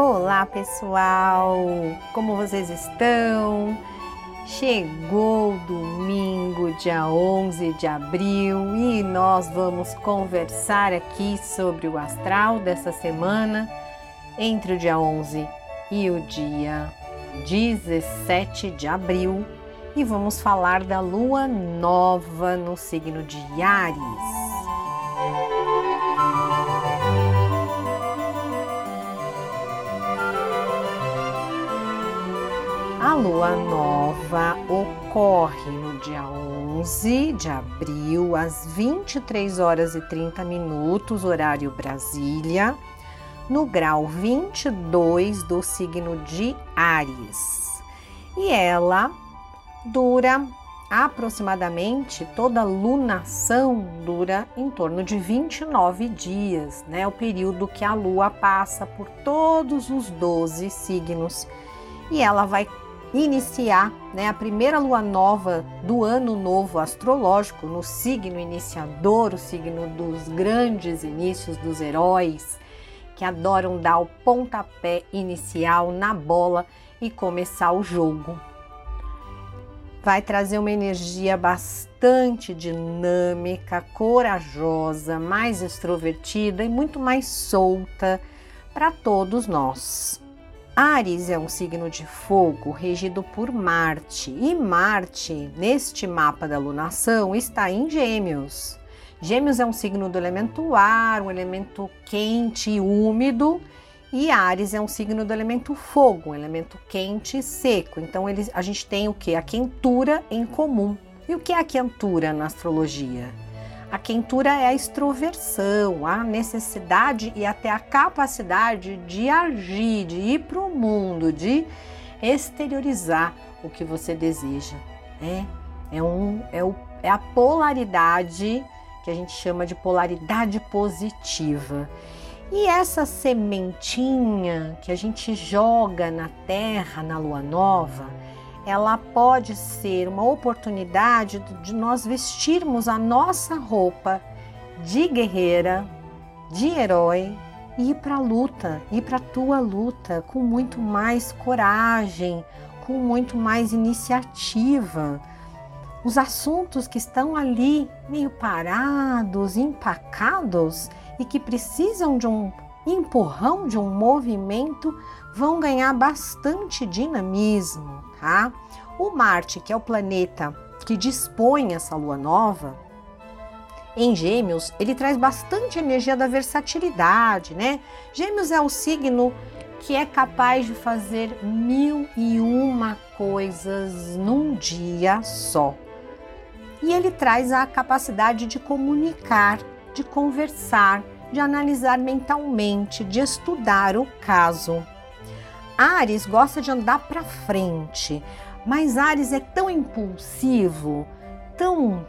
Olá, pessoal! Como vocês estão? Chegou domingo, dia 11 de abril, e nós vamos conversar aqui sobre o astral dessa semana entre o dia 11 e o dia 17 de abril e vamos falar da lua nova no signo de Ares. Lua nova ocorre no dia 11 de abril, às 23 horas e 30 minutos, horário Brasília, no grau 22 do signo de Ares. E ela dura aproximadamente toda lunação dura em torno de 29 dias, né? O período que a lua passa por todos os 12 signos. E ela vai iniciar né, a primeira lua nova do ano novo astrológico, no signo iniciador, o signo dos grandes inícios dos heróis, que adoram dar o pontapé inicial na bola e começar o jogo. Vai trazer uma energia bastante dinâmica, corajosa, mais extrovertida e muito mais solta para todos nós. Ares é um signo de fogo regido por Marte, e Marte, neste mapa da lunação, está em Gêmeos. Gêmeos é um signo do elemento ar, um elemento quente e úmido, e Ares é um signo do elemento fogo, um elemento quente e seco. Então eles, a gente tem o que? A quentura em comum. E o que é a quentura na astrologia? A quentura é a extroversão, a necessidade e até a capacidade de agir, de ir para o mundo, de exteriorizar o que você deseja. É, é, um, é, o, é a polaridade que a gente chama de polaridade positiva. E essa sementinha que a gente joga na terra na lua nova, ela pode ser uma oportunidade de nós vestirmos a nossa roupa de guerreira, de herói e ir para a luta, ir para a tua luta com muito mais coragem, com muito mais iniciativa. Os assuntos que estão ali meio parados, empacados e que precisam de um empurrão, de um movimento, vão ganhar bastante dinamismo tá? O Marte, que é o planeta que dispõe essa lua nova, em Gêmeos, ele traz bastante energia da versatilidade, né? Gêmeos é o signo que é capaz de fazer mil e uma coisas num dia só. E ele traz a capacidade de comunicar, de conversar, de analisar mentalmente, de estudar o caso. Ares gosta de andar para frente, mas Ares é tão impulsivo, tão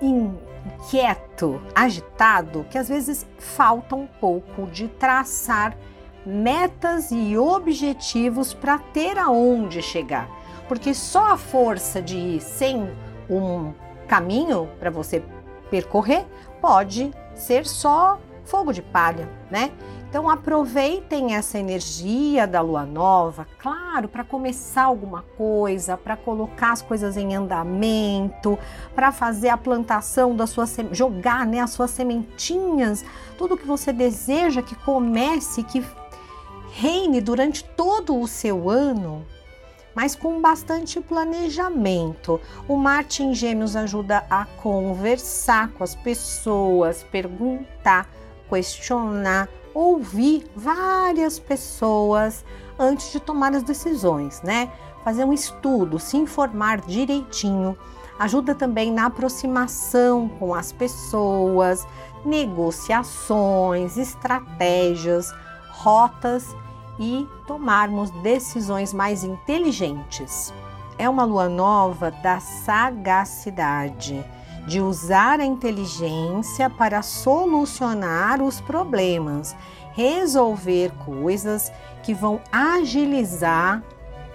inquieto, agitado, que às vezes falta um pouco de traçar metas e objetivos para ter aonde chegar. Porque só a força de ir sem um caminho para você percorrer pode ser só fogo de palha, né? Então aproveitem essa energia da lua nova, claro, para começar alguma coisa, para colocar as coisas em andamento, para fazer a plantação da sua jogar, né, as suas sementinhas, tudo que você deseja que comece, que reine durante todo o seu ano, mas com bastante planejamento. O Marte em Gêmeos ajuda a conversar com as pessoas, perguntar, questionar, ouvir várias pessoas antes de tomar as decisões, né? Fazer um estudo, se informar direitinho, ajuda também na aproximação com as pessoas, negociações, estratégias, rotas e tomarmos decisões mais inteligentes. É uma lua nova da sagacidade de usar a inteligência para solucionar os problemas, resolver coisas que vão agilizar,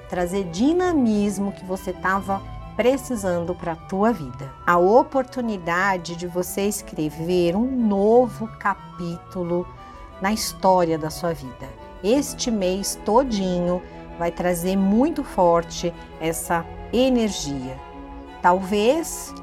trazer dinamismo que você estava precisando para a tua vida. A oportunidade de você escrever um novo capítulo na história da sua vida. este mês todinho vai trazer muito forte essa energia. Talvez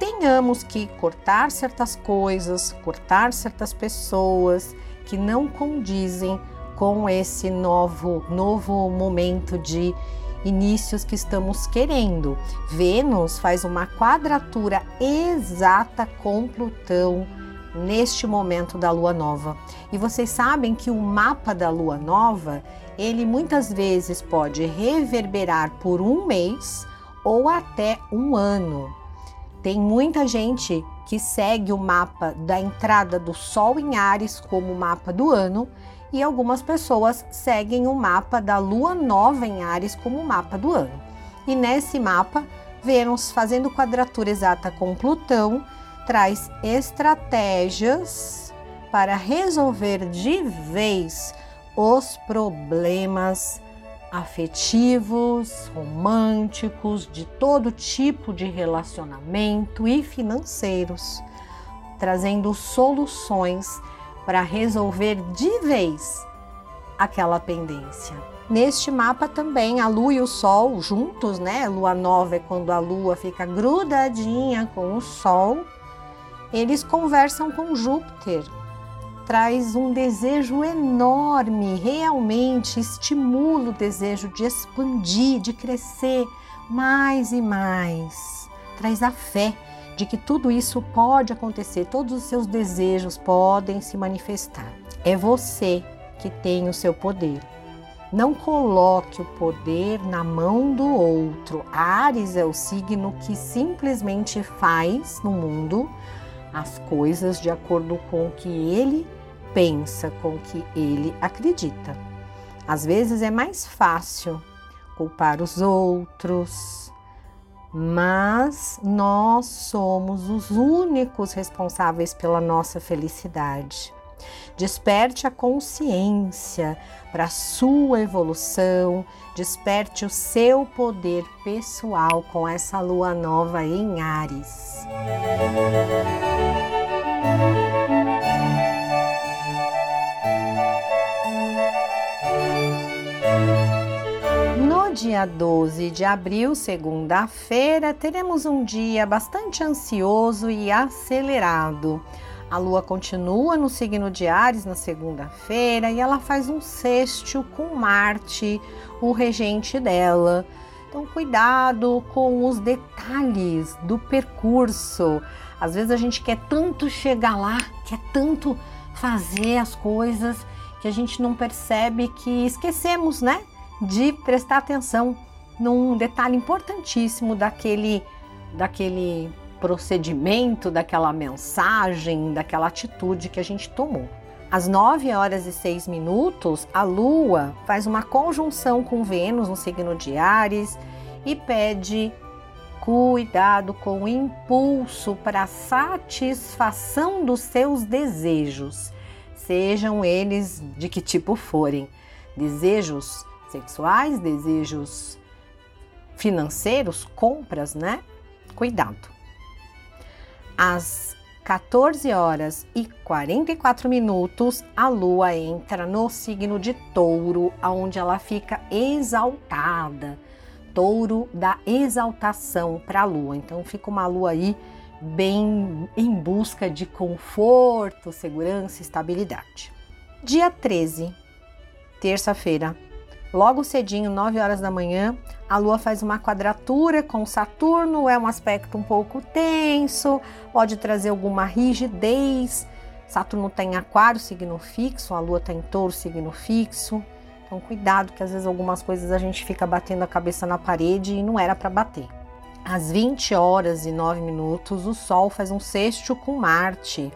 tenhamos que cortar certas coisas, cortar certas pessoas que não condizem com esse novo novo momento de inícios que estamos querendo. Vênus faz uma quadratura exata com Plutão neste momento da lua nova. E vocês sabem que o mapa da lua nova, ele muitas vezes pode reverberar por um mês ou até um ano. Tem muita gente que segue o mapa da entrada do Sol em Ares como mapa do ano e algumas pessoas seguem o mapa da Lua Nova em Ares como mapa do ano. E nesse mapa, Vênus fazendo quadratura exata com Plutão traz estratégias para resolver de vez os problemas afetivos, românticos, de todo tipo de relacionamento e financeiros, trazendo soluções para resolver de vez aquela pendência. Neste mapa também a lua e o sol juntos, né? Lua nova é quando a lua fica grudadinha com o sol. Eles conversam com Júpiter, traz um desejo enorme, realmente estimula o desejo de expandir, de crescer mais e mais. Traz a fé de que tudo isso pode acontecer, todos os seus desejos podem se manifestar. É você que tem o seu poder. Não coloque o poder na mão do outro. Ares é o signo que simplesmente faz no mundo as coisas de acordo com o que ele pensa, com o que ele acredita. Às vezes é mais fácil culpar os outros, mas nós somos os únicos responsáveis pela nossa felicidade. Desperte a consciência para sua evolução, desperte o seu poder pessoal com essa lua nova em Ares. Dia 12 de abril, segunda-feira, teremos um dia bastante ansioso e acelerado. A lua continua no signo de Ares na segunda-feira e ela faz um sexto com Marte, o regente dela. Então, cuidado com os detalhes do percurso. Às vezes a gente quer tanto chegar lá, quer tanto fazer as coisas que a gente não percebe que esquecemos, né? De prestar atenção num detalhe importantíssimo daquele, daquele procedimento, daquela mensagem, daquela atitude que a gente tomou. Às 9 horas e 6 minutos, a Lua faz uma conjunção com Vênus no signo de Ares e pede cuidado com o impulso para satisfação dos seus desejos, sejam eles de que tipo forem. Desejos sexuais, desejos financeiros, compras, né? Cuidado. Às 14 horas e 44 minutos, a lua entra no signo de Touro, onde ela fica exaltada. Touro dá exaltação para a lua. Então fica uma lua aí bem em busca de conforto, segurança, estabilidade. Dia 13, terça-feira, Logo cedinho, 9 horas da manhã, a Lua faz uma quadratura com Saturno, é um aspecto um pouco tenso, pode trazer alguma rigidez. Saturno está em Aquário, signo fixo, a Lua está em Touro, signo fixo. Então, cuidado, que às vezes algumas coisas a gente fica batendo a cabeça na parede e não era para bater. Às 20 horas e 9 minutos, o Sol faz um sexto com Marte.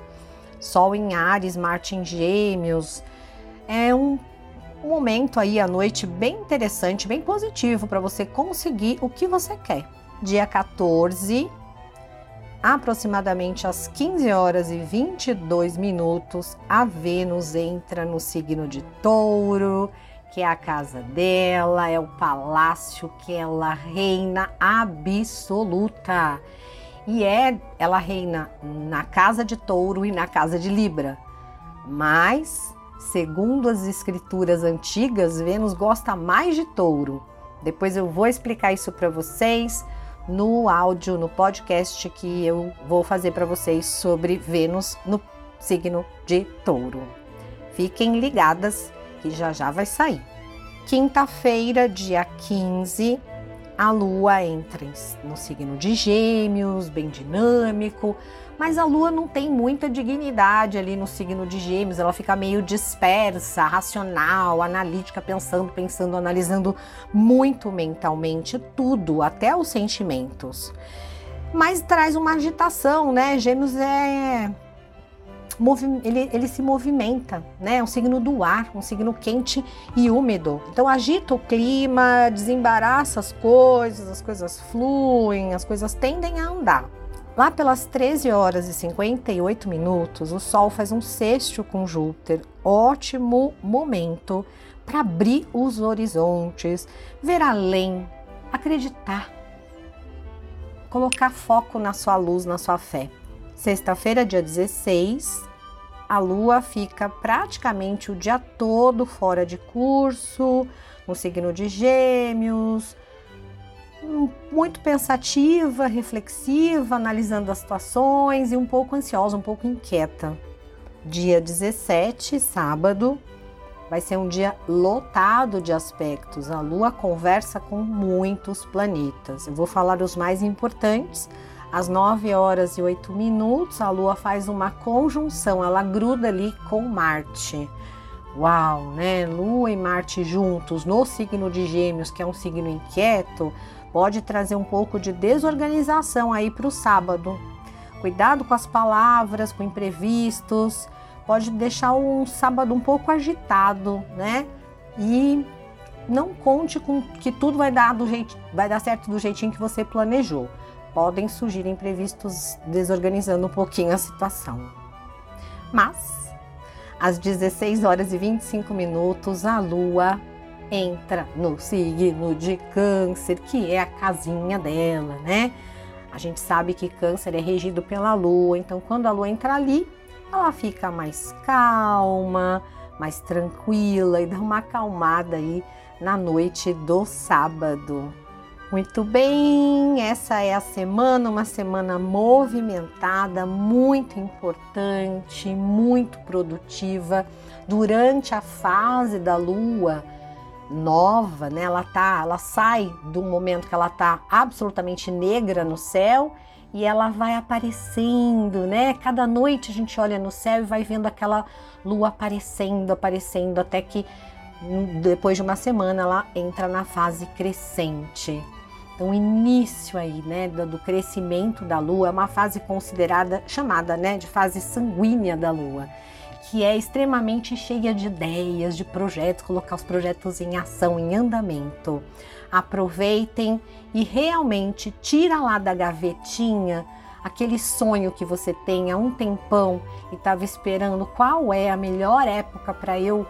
Sol em Ares, Marte em Gêmeos. É um um momento aí à noite bem interessante, bem positivo para você conseguir o que você quer. Dia 14, aproximadamente às 15 horas e 22 minutos, a Vênus entra no signo de Touro, que é a casa dela, é o palácio que ela reina absoluta. E é, ela reina na casa de Touro e na casa de Libra. Mas Segundo as escrituras antigas, Vênus gosta mais de touro. Depois eu vou explicar isso para vocês no áudio, no podcast que eu vou fazer para vocês sobre Vênus no signo de touro. Fiquem ligadas que já já vai sair. Quinta-feira, dia 15, a lua entra no signo de Gêmeos, bem dinâmico, mas a lua não tem muita dignidade ali no signo de Gêmeos, ela fica meio dispersa, racional, analítica, pensando, pensando, analisando muito mentalmente tudo, até os sentimentos. Mas traz uma agitação, né? Gêmeos é ele, ele se movimenta, né? É um signo do ar, um signo quente e úmido. Então agita o clima, desembaraça as coisas, as coisas fluem, as coisas tendem a andar. Lá pelas 13 horas e 58 minutos, o Sol faz um sexto com Júpiter. Ótimo momento para abrir os horizontes, ver além, acreditar, colocar foco na sua luz, na sua fé. Sexta-feira, dia 16, a Lua fica praticamente o dia todo fora de curso, no signo de Gêmeos, muito pensativa, reflexiva, analisando as situações e um pouco ansiosa, um pouco inquieta. Dia 17, sábado, vai ser um dia lotado de aspectos. A Lua conversa com muitos planetas. Eu vou falar os mais importantes às 9 horas e 8 minutos, a Lua faz uma conjunção, ela gruda ali com Marte. Uau, né? Lua e Marte juntos no signo de Gêmeos, que é um signo inquieto, pode trazer um pouco de desorganização aí para o sábado. Cuidado com as palavras, com imprevistos, pode deixar um sábado um pouco agitado, né? E não conte com que tudo vai dar do jeito, vai dar certo do jeitinho que você planejou podem surgir imprevistos desorganizando um pouquinho a situação. Mas, às 16 horas e 25 minutos, a Lua entra no signo de Câncer, que é a casinha dela, né? A gente sabe que Câncer é regido pela Lua, então quando a Lua entra ali, ela fica mais calma, mais tranquila e dá uma acalmada aí na noite do sábado. Muito bem, essa é a semana, uma semana movimentada, muito importante, muito produtiva. Durante a fase da lua nova, né? Ela tá, ela sai do momento que ela tá absolutamente negra no céu e ela vai aparecendo, né? Cada noite a gente olha no céu e vai vendo aquela lua aparecendo, aparecendo até que hum, depois de uma semana ela entra na fase crescente. Então, o início aí, né, do crescimento da Lua é uma fase considerada, chamada, né, de fase sanguínea da Lua, que é extremamente cheia de ideias, de projetos, colocar os projetos em ação, em andamento. Aproveitem e realmente tira lá da gavetinha aquele sonho que você tem há um tempão e estava esperando qual é a melhor época para eu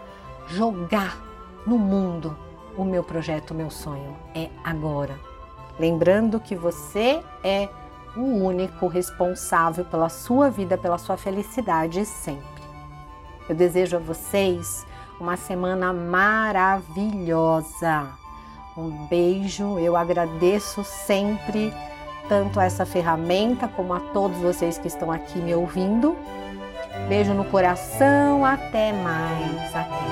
jogar no mundo o meu projeto, o meu sonho. É agora Lembrando que você é o único responsável pela sua vida, pela sua felicidade sempre. Eu desejo a vocês uma semana maravilhosa. Um beijo, eu agradeço sempre tanto essa ferramenta como a todos vocês que estão aqui me ouvindo. Beijo no coração, até mais, até.